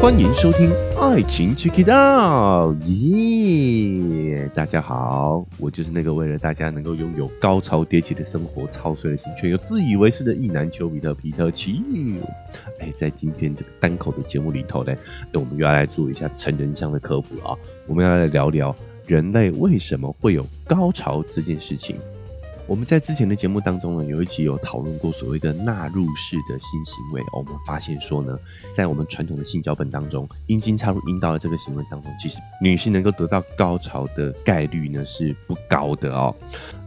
欢迎收听《爱情 Check It Out》，耶！大家好，我就是那个为了大家能够拥有高潮迭起的生活，操碎了心却又自以为是的意男丘比特皮特奇。哎，在今天这个单口的节目里头呢，我们又要来做一下成人向的科普啊，我们要来聊聊人类为什么会有高潮这件事情。我们在之前的节目当中呢，有一集有讨论过所谓的纳入式的性行为。我们发现说呢，在我们传统的性脚本当中，阴茎插入阴道的这个行为当中，其实女性能够得到高潮的概率呢是不高的哦。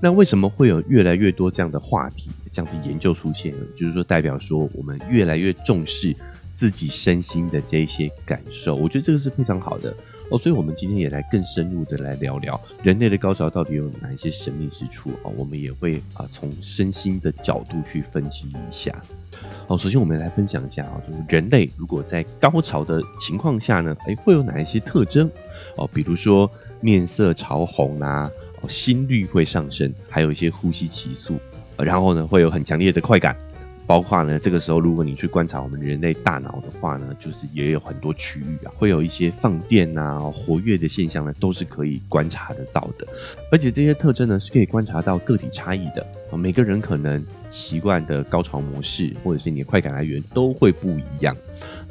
那为什么会有越来越多这样的话题、这样的研究出现呢？就是说，代表说我们越来越重视自己身心的这一些感受。我觉得这个是非常好的。哦，所以我们今天也来更深入的来聊聊人类的高潮到底有哪一些神秘之处啊？我们也会啊从身心的角度去分析一下。哦，首先我们来分享一下啊，就是人类如果在高潮的情况下呢，哎，会有哪一些特征？哦，比如说面色潮红啊，哦，心率会上升，还有一些呼吸急速，然后呢会有很强烈的快感。包括呢，这个时候如果你去观察我们人类大脑的话呢，就是也有很多区域啊，会有一些放电啊、活跃的现象呢，都是可以观察得到的。而且这些特征呢，是可以观察到个体差异的啊。每个人可能习惯的高潮模式，或者是你的快感来源都会不一样。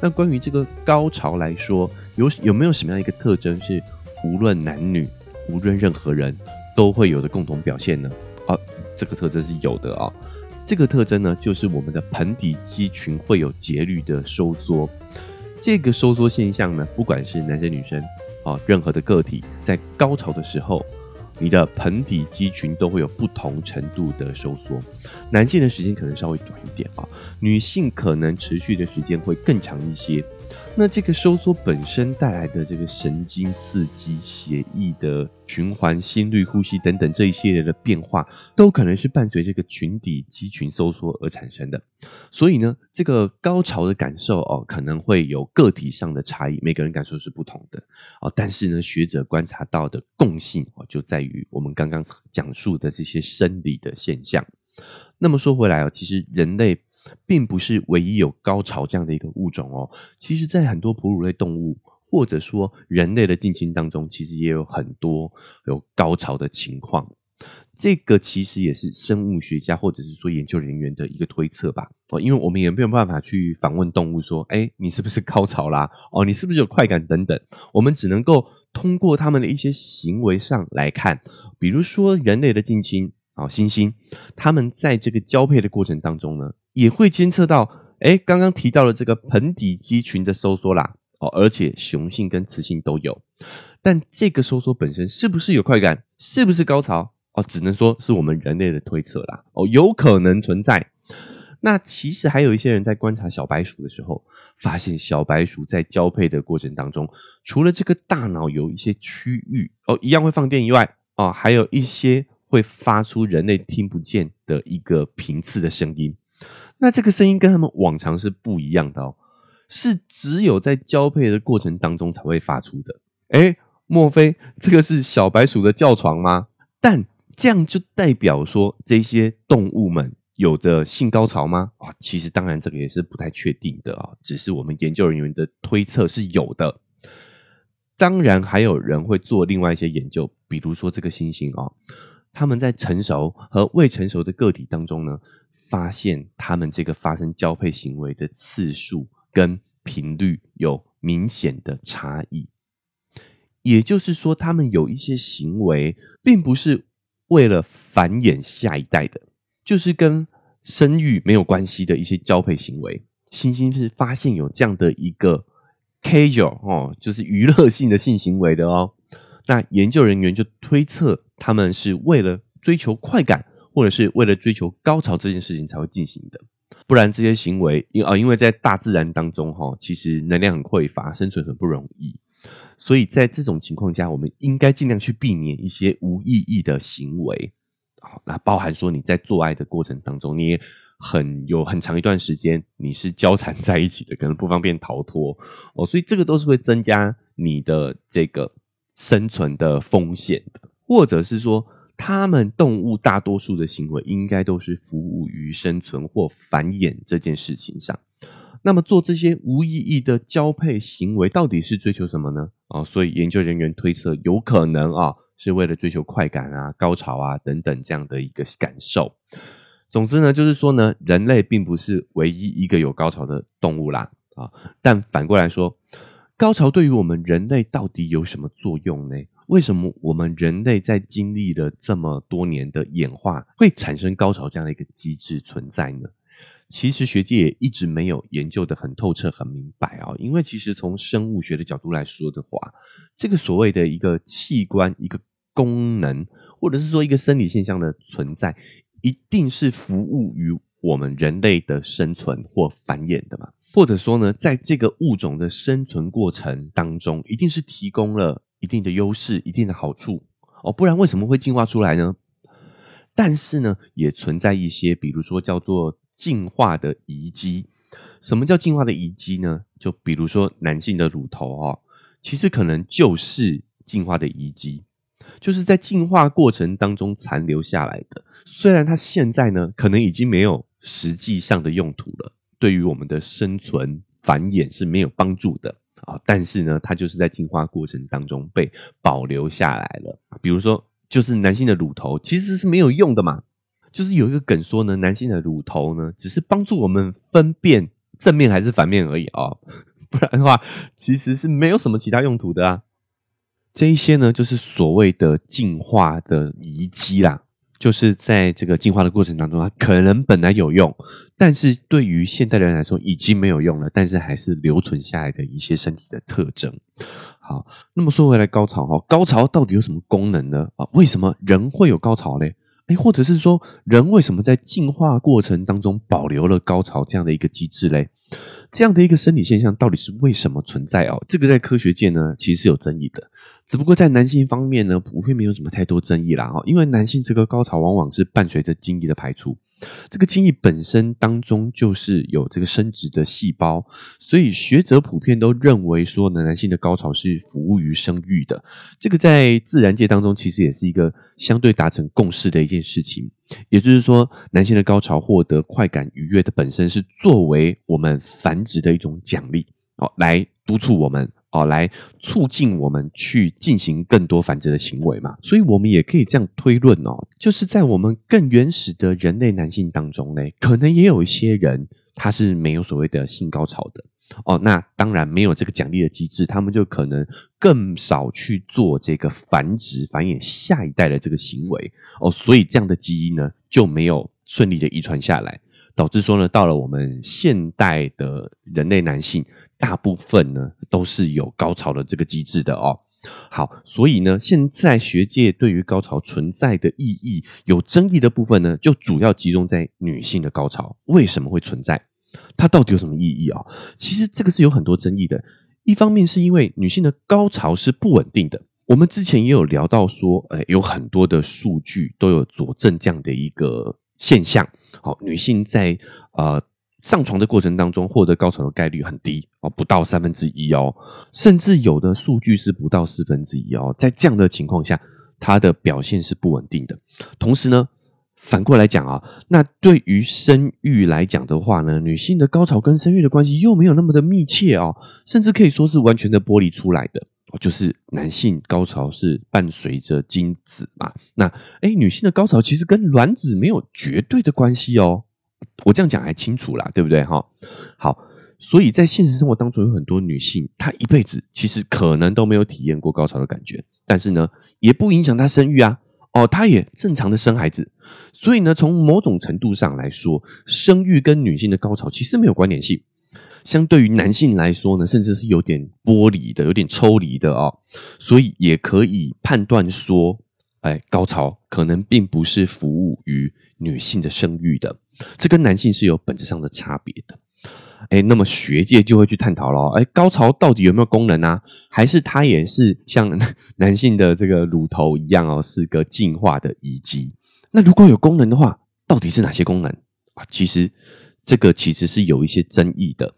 那关于这个高潮来说，有有没有什么样一个特征是无论男女、无论任何人都会有的共同表现呢？啊，这个特征是有的啊。这个特征呢，就是我们的盆底肌群会有节律的收缩。这个收缩现象呢，不管是男生女生，啊，任何的个体在高潮的时候，你的盆底肌群都会有不同程度的收缩。男性的时间可能稍微短一点啊，女性可能持续的时间会更长一些。那这个收缩本身带来的这个神经刺激、血液的循环、心率、呼吸等等这一系列的变化，都可能是伴随这个群体肌群收缩而产生的。所以呢，这个高潮的感受哦，可能会有个体上的差异，每个人感受是不同的哦。但是呢，学者观察到的共性哦，就在于我们刚刚讲述的这些生理的现象。那么说回来哦，其实人类。并不是唯一有高潮这样的一个物种哦，其实，在很多哺乳类动物或者说人类的近亲当中，其实也有很多有高潮的情况。这个其实也是生物学家或者是说研究人员的一个推测吧。哦，因为我们也没有办法去访问动物说，哎，你是不是高潮啦？哦，你是不是有快感等等？我们只能够通过他们的一些行为上来看，比如说人类的近亲，哦，猩猩，他们在这个交配的过程当中呢。也会监测到，哎，刚刚提到了这个盆底肌群的收缩啦，哦，而且雄性跟雌性都有，但这个收缩本身是不是有快感，是不是高潮，哦，只能说是我们人类的推测啦，哦，有可能存在。那其实还有一些人在观察小白鼠的时候，发现小白鼠在交配的过程当中，除了这个大脑有一些区域哦一样会放电以外，哦，还有一些会发出人类听不见的一个频次的声音。那这个声音跟他们往常是不一样的哦，是只有在交配的过程当中才会发出的。哎，莫非这个是小白鼠的叫床吗？但这样就代表说这些动物们有着性高潮吗？啊，其实当然这个也是不太确定的啊，只是我们研究人员的推测是有的。当然还有人会做另外一些研究，比如说这个猩猩哦，他们在成熟和未成熟的个体当中呢。发现他们这个发生交配行为的次数跟频率有明显的差异，也就是说，他们有一些行为并不是为了繁衍下一代的，就是跟生育没有关系的一些交配行为。星星是发现有这样的一个 casual 哦，就是娱乐性的性行为的哦。那研究人员就推测，他们是为了追求快感。或者是为了追求高潮这件事情才会进行的，不然这些行为因啊，因为在大自然当中哈，其实能量很匮乏，生存很不容易，所以在这种情况下，我们应该尽量去避免一些无意义的行为。好，那包含说你在做爱的过程当中，你很有很长一段时间你是交缠在一起的，可能不方便逃脱哦，所以这个都是会增加你的这个生存的风险的，或者是说。他们动物大多数的行为应该都是服务于生存或繁衍这件事情上。那么做这些无意义的交配行为，到底是追求什么呢？啊，所以研究人员推测，有可能啊，是为了追求快感啊、高潮啊等等这样的一个感受。总之呢，就是说呢，人类并不是唯一一个有高潮的动物啦，啊，但反过来说，高潮对于我们人类到底有什么作用呢？为什么我们人类在经历了这么多年的演化，会产生高潮这样的一个机制存在呢？其实学界也一直没有研究的很透彻、很明白啊。因为其实从生物学的角度来说的话，这个所谓的一个器官、一个功能，或者是说一个生理现象的存在，一定是服务于我们人类的生存或繁衍的嘛？或者说呢，在这个物种的生存过程当中，一定是提供了一定的优势、一定的好处哦，不然为什么会进化出来呢？但是呢，也存在一些，比如说叫做。进化的遗迹，什么叫进化的遗迹呢？就比如说男性的乳头哦，其实可能就是进化的遗迹，就是在进化过程当中残留下来的。虽然它现在呢，可能已经没有实际上的用途了，对于我们的生存繁衍是没有帮助的啊。但是呢，它就是在进化过程当中被保留下来了。比如说，就是男性的乳头其实是没有用的嘛。就是有一个梗说呢，男性的乳头呢，只是帮助我们分辨正面还是反面而已啊，不然的话，其实是没有什么其他用途的啊。这一些呢，就是所谓的进化的遗迹啦，就是在这个进化的过程当中，它可能本来有用，但是对于现代人来说已经没有用了，但是还是留存下来的一些身体的特征。好，那么说回来，高潮哈，高潮到底有什么功能呢？啊，为什么人会有高潮嘞？哎，或者是说，人为什么在进化过程当中保留了高潮这样的一个机制嘞？这样的一个生理现象到底是为什么存在哦？这个在科学界呢，其实是有争议的。只不过在男性方面呢，普遍没有什么太多争议啦哈，因为男性这个高潮往往是伴随着精液的排出。这个精液本身当中就是有这个生殖的细胞，所以学者普遍都认为说呢，男性的高潮是服务于生育的。这个在自然界当中其实也是一个相对达成共识的一件事情。也就是说，男性的高潮获得快感愉悦的本身是作为我们繁殖的一种奖励哦，来督促我们。哦，来促进我们去进行更多繁殖的行为嘛？所以，我们也可以这样推论哦，就是在我们更原始的人类男性当中呢，可能也有一些人他是没有所谓的性高潮的哦。那当然没有这个奖励的机制，他们就可能更少去做这个繁殖、繁衍下一代的这个行为哦。所以，这样的基因呢就没有顺利的遗传下来，导致说呢，到了我们现代的人类男性。大部分呢都是有高潮的这个机制的哦。好，所以呢，现在学界对于高潮存在的意义有争议的部分呢，就主要集中在女性的高潮为什么会存在？它到底有什么意义啊？其实这个是有很多争议的。一方面是因为女性的高潮是不稳定的，我们之前也有聊到说，呃，有很多的数据都有佐证这样的一个现象。好，女性在呃。上床的过程当中获得高潮的概率很低哦，不到三分之一哦，甚至有的数据是不到四分之一哦。在这样的情况下，它的表现是不稳定的。同时呢，反过来讲啊，那对于生育来讲的话呢，女性的高潮跟生育的关系又没有那么的密切哦，甚至可以说是完全的剥离出来的。就是男性高潮是伴随着精子嘛，那哎，女性的高潮其实跟卵子没有绝对的关系哦。我这样讲还清楚啦，对不对哈？好，所以在现实生活当中，有很多女性，她一辈子其实可能都没有体验过高潮的感觉，但是呢，也不影响她生育啊。哦，她也正常的生孩子。所以呢，从某种程度上来说，生育跟女性的高潮其实没有关联性。相对于男性来说呢，甚至是有点剥离的，有点抽离的哦。所以也可以判断说，哎，高潮可能并不是服务于女性的生育的。这跟男性是有本质上的差别的，哎，那么学界就会去探讨了，哎，高潮到底有没有功能啊？还是它也是像 男性的这个乳头一样哦，是个进化的遗迹？那如果有功能的话，到底是哪些功能啊？其实这个其实是有一些争议的。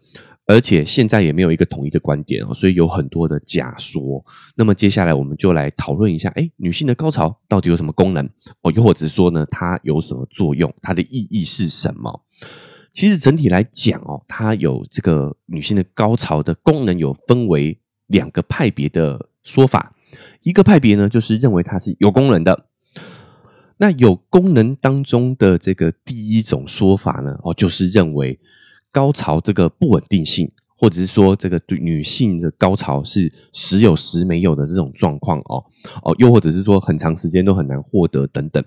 而且现在也没有一个统一的观点哦，所以有很多的假说。那么接下来我们就来讨论一下，哎，女性的高潮到底有什么功能？哦，又或者说呢，它有什么作用？它的意义是什么？其实整体来讲哦，它有这个女性的高潮的功能有分为两个派别的说法。一个派别呢，就是认为它是有功能的。那有功能当中的这个第一种说法呢，哦，就是认为高潮这个不稳定性。或者是说，这个对女性的高潮是时有时没有的这种状况哦哦，又或者是说很长时间都很难获得等等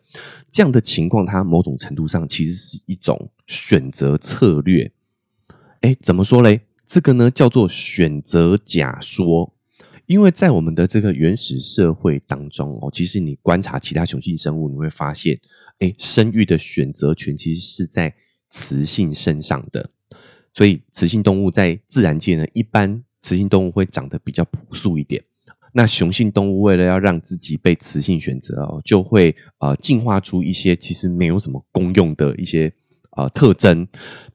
这样的情况，它某种程度上其实是一种选择策略。哎，怎么说嘞？这个呢叫做选择假说，因为在我们的这个原始社会当中哦，其实你观察其他雄性生物，你会发现，哎，生育的选择权其实是在雌性身上的。所以，雌性动物在自然界呢，一般雌性动物会长得比较朴素一点。那雄性动物为了要让自己被雌性选择哦，就会呃进化出一些其实没有什么功用的一些呃特征，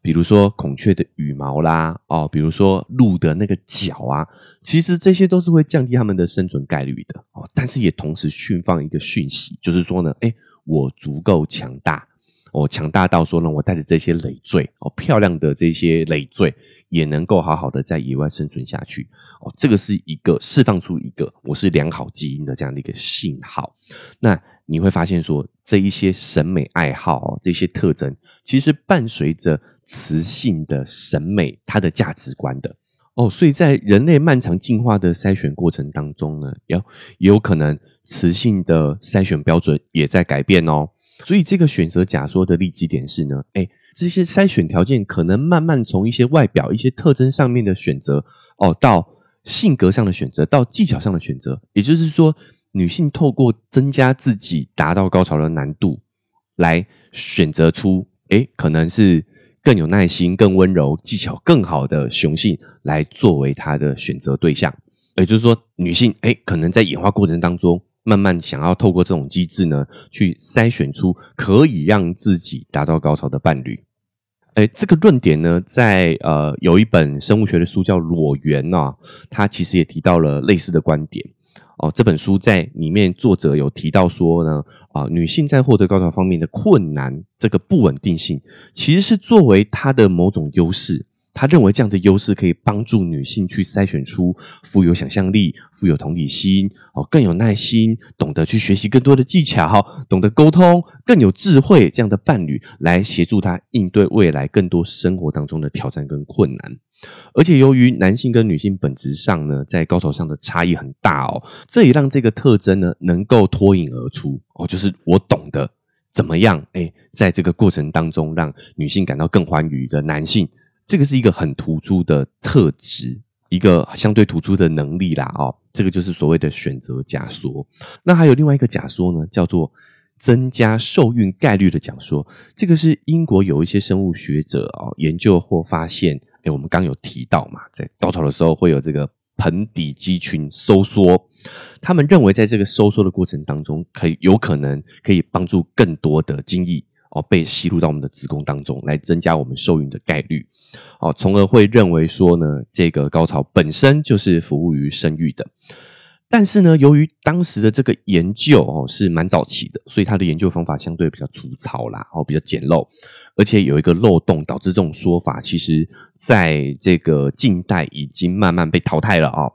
比如说孔雀的羽毛啦，哦，比如说鹿的那个角啊，其实这些都是会降低它们的生存概率的哦。但是也同时释放一个讯息，就是说呢，哎，我足够强大。哦，强大到说呢，我带着这些累赘哦，漂亮的这些累赘，也能够好好的在野外生存下去。哦，这个是一个释放出一个我是良好基因的这样的一个信号。那你会发现说，这一些审美爱好哦，这些特征，其实伴随着雌性的审美，它的价值观的哦，所以在人类漫长进化的筛选过程当中呢，有也有可能雌性的筛选标准也在改变哦。所以这个选择假说的利基点是呢，哎，这些筛选条件可能慢慢从一些外表、一些特征上面的选择，哦，到性格上的选择，到技巧上的选择。也就是说，女性透过增加自己达到高潮的难度，来选择出，哎，可能是更有耐心、更温柔、技巧更好的雄性来作为她的选择对象。也就是说，女性，哎，可能在演化过程当中。慢慢想要透过这种机制呢，去筛选出可以让自己达到高潮的伴侣。哎，这个论点呢，在呃有一本生物学的书叫《裸猿》啊，他其实也提到了类似的观点。哦，这本书在里面作者有提到说呢，啊，女性在获得高潮方面的困难，这个不稳定性，其实是作为她的某种优势。他认为这样的优势可以帮助女性去筛选出富有想象力、富有同理心、哦更有耐心、懂得去学习更多的技巧、懂得沟通、更有智慧这样的伴侣，来协助她应对未来更多生活当中的挑战跟困难。而且由于男性跟女性本质上呢，在高潮上的差异很大哦，这也让这个特征呢能够脱颖而出哦，就是我懂得怎么样哎，在这个过程当中让女性感到更欢愉的男性。这个是一个很突出的特质，一个相对突出的能力啦，哦，这个就是所谓的选择假说。那还有另外一个假说呢，叫做增加受孕概率的假说。这个是英国有一些生物学者哦研究或发现，哎，我们刚有提到嘛，在高潮的时候会有这个盆底肌群收缩，他们认为在这个收缩的过程当中，可以有可能可以帮助更多的精液。哦，被吸入到我们的子宫当中，来增加我们受孕的概率，哦，从而会认为说呢，这个高潮本身就是服务于生育的。但是呢，由于当时的这个研究哦是蛮早期的，所以它的研究方法相对比较粗糙啦，哦，比较简陋，而且有一个漏洞，导致这种说法其实在这个近代已经慢慢被淘汰了啊。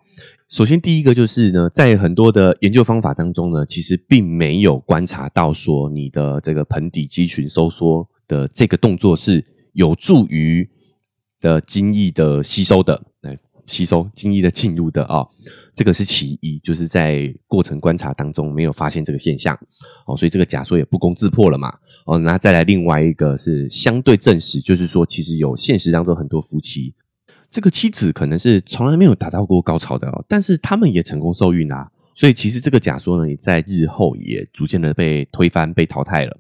首先，第一个就是呢，在很多的研究方法当中呢，其实并没有观察到说你的这个盆底肌群收缩的这个动作是有助于的精液的吸收的，来吸收精液的进入的啊，这个是其一，就是在过程观察当中没有发现这个现象哦，所以这个假说也不攻自破了嘛哦，那再来另外一个是相对证实，就是说其实有现实当中很多夫妻。这个妻子可能是从来没有达到过高潮的哦，但是他们也成功受孕啊，所以其实这个假说呢，也在日后也逐渐的被推翻、被淘汰了。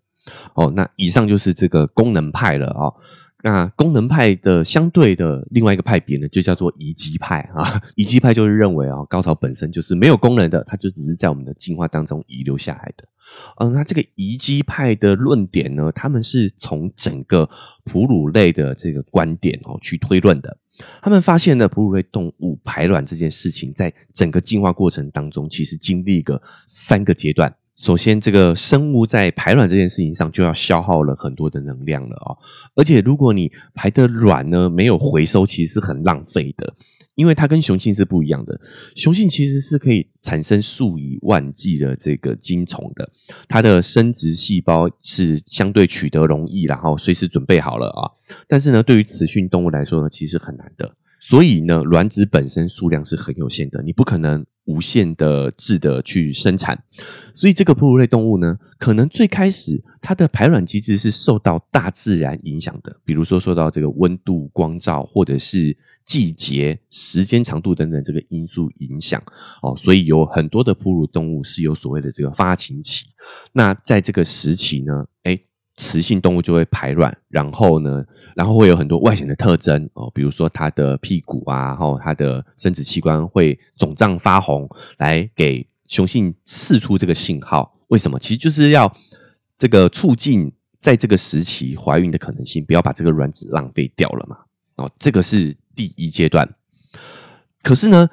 哦，那以上就是这个功能派了啊。那功能派的相对的另外一个派别呢，就叫做遗迹派啊。遗迹派就是认为啊，高潮本身就是没有功能的，它就只是在我们的进化当中遗留下来的。嗯，那这个遗迹派的论点呢，他们是从整个哺乳类的这个观点哦去推论的。他们发现呢，哺乳类动物排卵这件事情，在整个进化过程当中，其实经历个三个阶段。首先，这个生物在排卵这件事情上就要消耗了很多的能量了哦。而且，如果你排的卵呢没有回收，其实是很浪费的，因为它跟雄性是不一样的。雄性其实是可以产生数以万计的这个精虫的，它的生殖细胞是相对取得容易，然后随时准备好了啊。但是呢，对于雌性动物来说呢，其实很难的。所以呢，卵子本身数量是很有限的，你不可能无限的质的去生产。所以这个哺乳类动物呢，可能最开始它的排卵机制是受到大自然影响的，比如说受到这个温度、光照，或者是季节、时间长度等等这个因素影响哦。所以有很多的哺乳动物是有所谓的这个发情期。那在这个时期呢，哎。雌性动物就会排卵，然后呢，然后会有很多外显的特征哦，比如说它的屁股啊，然后它的生殖器官会肿胀发红，来给雄性释出这个信号。为什么？其实就是要这个促进在这个时期怀孕的可能性，不要把这个卵子浪费掉了嘛。哦，这个是第一阶段。可是呢，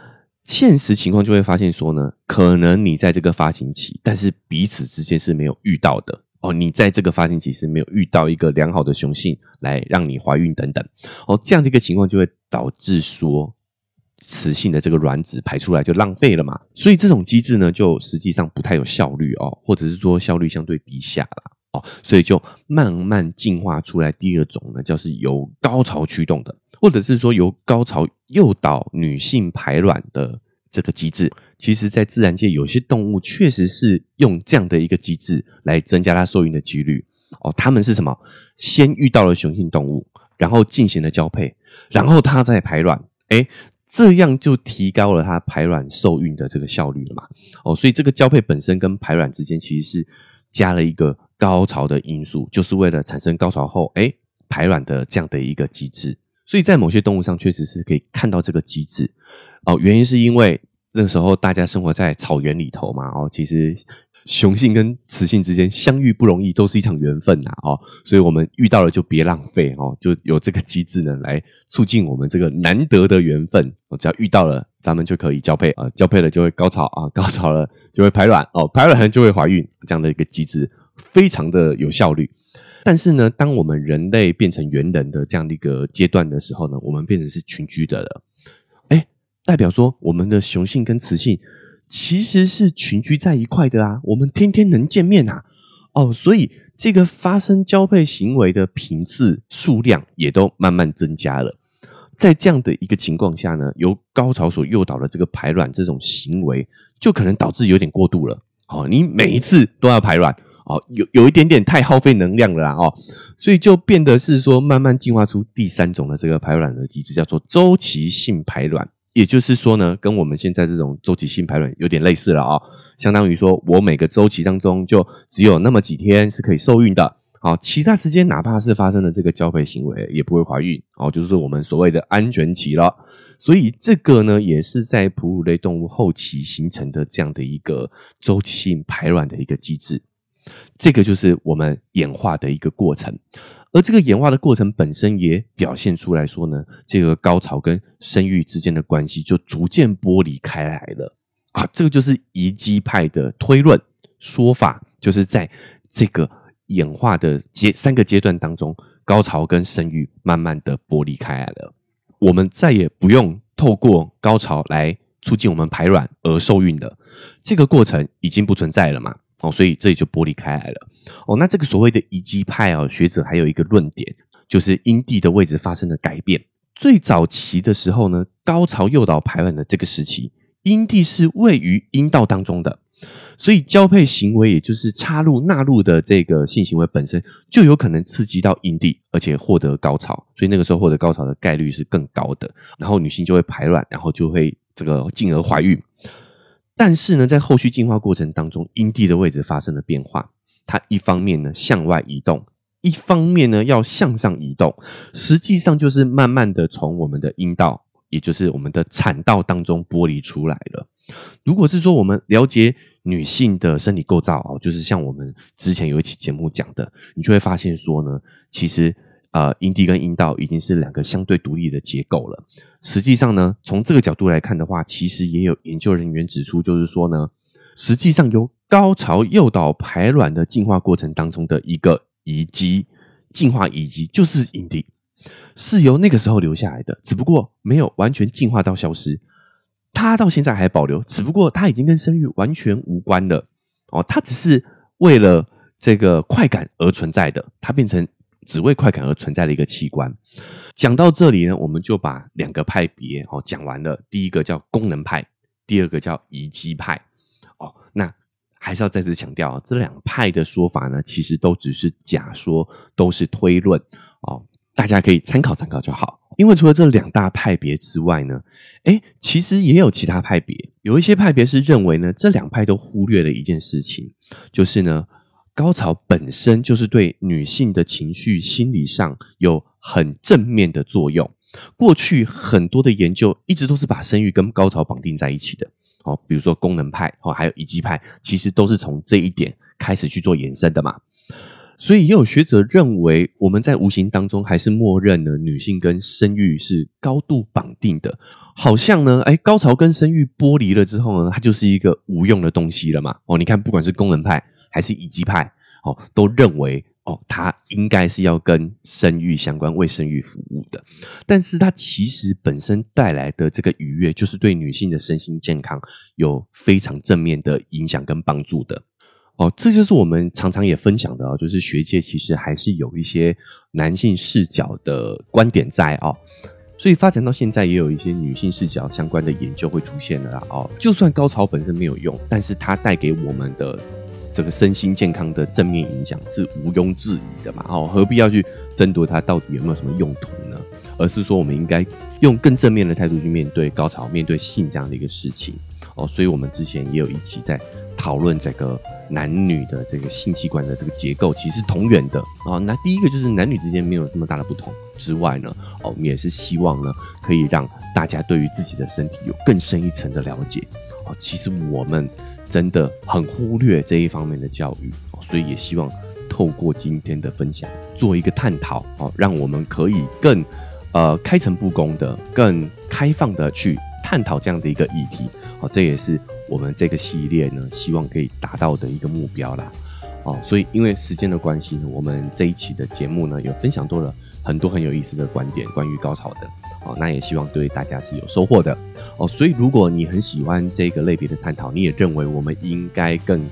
现实情况就会发现说呢，可能你在这个发情期，但是彼此之间是没有遇到的。哦，你在这个发情期是没有遇到一个良好的雄性来让你怀孕等等，哦，这样的一个情况就会导致说雌性的这个卵子排出来就浪费了嘛，所以这种机制呢就实际上不太有效率哦，或者是说效率相对低下了哦，所以就慢慢进化出来第二种呢，就是由高潮驱动的，或者是说由高潮诱导女性排卵的这个机制。其实，在自然界，有些动物确实是用这样的一个机制来增加它受孕的几率。哦，它们是什么？先遇到了雄性动物，然后进行了交配，然后它再排卵。哎，这样就提高了它排卵受孕的这个效率了嘛？哦，所以这个交配本身跟排卵之间其实是加了一个高潮的因素，就是为了产生高潮后，哎，排卵的这样的一个机制。所以在某些动物上，确实是可以看到这个机制。哦，原因是因为。那时候大家生活在草原里头嘛，哦，其实雄性跟雌性之间相遇不容易，都是一场缘分呐，哦，所以我们遇到了就别浪费哦，就有这个机制呢来促进我们这个难得的缘分。哦，只要遇到了，咱们就可以交配啊，交配了就会高潮啊，高潮了就会排卵哦，排卵就会怀孕，这样的一个机制非常的有效率。但是呢，当我们人类变成猿人的这样的一个阶段的时候呢，我们变成是群居的了。代表说，我们的雄性跟雌性其实是群居在一块的啊，我们天天能见面啊，哦，所以这个发生交配行为的频次数量也都慢慢增加了。在这样的一个情况下呢，由高潮所诱导的这个排卵这种行为，就可能导致有点过度了。哦，你每一次都要排卵，哦，有有一点点太耗费能量了啦，哦，所以就变得是说，慢慢进化出第三种的这个排卵的机制，叫做周期性排卵。也就是说呢，跟我们现在这种周期性排卵有点类似了啊，相当于说我每个周期当中就只有那么几天是可以受孕的，好，其他时间哪怕是发生了这个交配行为也不会怀孕，哦，就是我们所谓的安全期了。所以这个呢，也是在哺乳类动物后期形成的这样的一个周期性排卵的一个机制，这个就是我们演化的一个过程。而这个演化的过程本身也表现出来说呢，这个高潮跟生育之间的关系就逐渐剥离开来了啊！这个就是遗迹派的推论说法，就是在这个演化的阶三个阶段当中，高潮跟生育慢慢的剥离开来了，我们再也不用透过高潮来促进我们排卵而受孕的这个过程已经不存在了嘛？哦，所以这里就剥离开来了。哦，那这个所谓的遗迹派啊，学者还有一个论点，就是阴蒂的位置发生了改变。最早期的时候呢，高潮诱导排卵的这个时期，阴蒂是位于阴道当中的，所以交配行为，也就是插入纳入的这个性行为本身，就有可能刺激到阴蒂，而且获得高潮。所以那个时候获得高潮的概率是更高的，然后女性就会排卵，然后就会这个进而怀孕。但是呢，在后续进化过程当中，阴蒂的位置发生了变化。它一方面呢向外移动，一方面呢要向上移动，实际上就是慢慢的从我们的阴道，也就是我们的产道当中剥离出来了。如果是说我们了解女性的生理构造哦，就是像我们之前有一期节目讲的，你就会发现说呢，其实。呃，阴蒂跟阴道已经是两个相对独立的结构了。实际上呢，从这个角度来看的话，其实也有研究人员指出，就是说呢，实际上由高潮诱导排卵的进化过程当中的一个遗迹，进化遗迹就是阴蒂，是由那个时候留下来的，只不过没有完全进化到消失，它到现在还保留，只不过它已经跟生育完全无关了哦，它只是为了这个快感而存在的，它变成只为快感而存在的一个器官。讲到这里呢，我们就把两个派别哦讲完了。第一个叫功能派，第二个叫遗迹派。哦，那还是要再次强调，这两派的说法呢，其实都只是假说，都是推论哦，大家可以参考参考就好。因为除了这两大派别之外呢，哎，其实也有其他派别。有一些派别是认为呢，这两派都忽略了一件事情，就是呢，高潮本身就是对女性的情绪、心理上有。很正面的作用。过去很多的研究一直都是把生育跟高潮绑定在一起的。哦，比如说功能派哦，还有乙基派，其实都是从这一点开始去做延伸的嘛。所以也有学者认为，我们在无形当中还是默认了女性跟生育是高度绑定的。好像呢，哎，高潮跟生育剥离了之后呢，它就是一个无用的东西了嘛。哦，你看，不管是功能派还是乙基派，哦，都认为。哦，它应该是要跟生育相关、为生育服务的，但是它其实本身带来的这个愉悦，就是对女性的身心健康有非常正面的影响跟帮助的。哦，这就是我们常常也分享的哦，就是学界其实还是有一些男性视角的观点在哦，所以发展到现在，也有一些女性视角相关的研究会出现了啦。哦，就算高潮本身没有用，但是它带给我们的。这个身心健康的正面影响是毋庸置疑的嘛？哦，何必要去争夺它到底有没有什么用途呢？而是说，我们应该用更正面的态度去面对高潮、面对性这样的一个事情哦。所以，我们之前也有一起在讨论这个男女的这个性器官的这个结构，其实同源的哦。那第一个就是男女之间没有这么大的不同之外呢，哦，我们也是希望呢，可以让大家对于自己的身体有更深一层的了解哦。其实我们。真的很忽略这一方面的教育，所以也希望透过今天的分享做一个探讨哦，让我们可以更呃开诚布公的、更开放的去探讨这样的一个议题哦，这也是我们这个系列呢希望可以达到的一个目标啦哦。所以因为时间的关系呢，我们这一期的节目呢有分享多了很多很有意思的观点，关于高潮的。哦，那也希望对大家是有收获的哦。所以，如果你很喜欢这个类别的探讨，你也认为我们应该更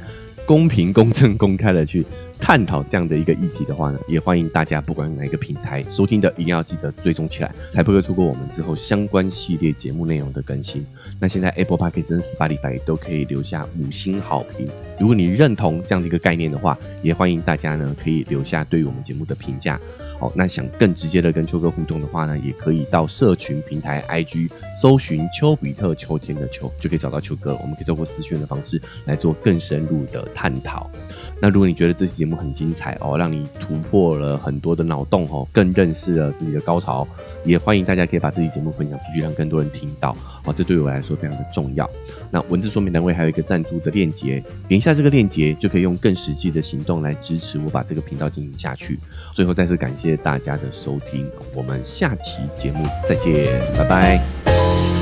公平、公正、公开的去探讨这样的一个议题的话呢，也欢迎大家不管哪一个平台收听的，一定要记得追踪起来，才不会错过我们之后相关系列节目内容的更新。那现在 Apple Podcast 跟 Spotify 都可以留下五星好评。如果你认同这样的一个概念的话，也欢迎大家呢可以留下对于我们节目的评价。好，那想更直接的跟秋哥互动的话呢，也可以到社群平台 IG 搜寻丘比特秋天的秋，就可以找到秋哥。我们可以透过私讯的方式来做更深入的探讨。那如果你觉得这期节目很精彩哦，让你突破了很多的脑洞哦，更认识了自己的高潮，也欢迎大家可以把这期节目分享出去，让更多人听到哦。这对我来说非常的重要。那文字说明单位还有一个赞助的链接，点一下这个链接就可以用更实际的行动来支持我把这个频道经营下去。最后再次感谢大家的收听，我们下期节目再见，拜拜。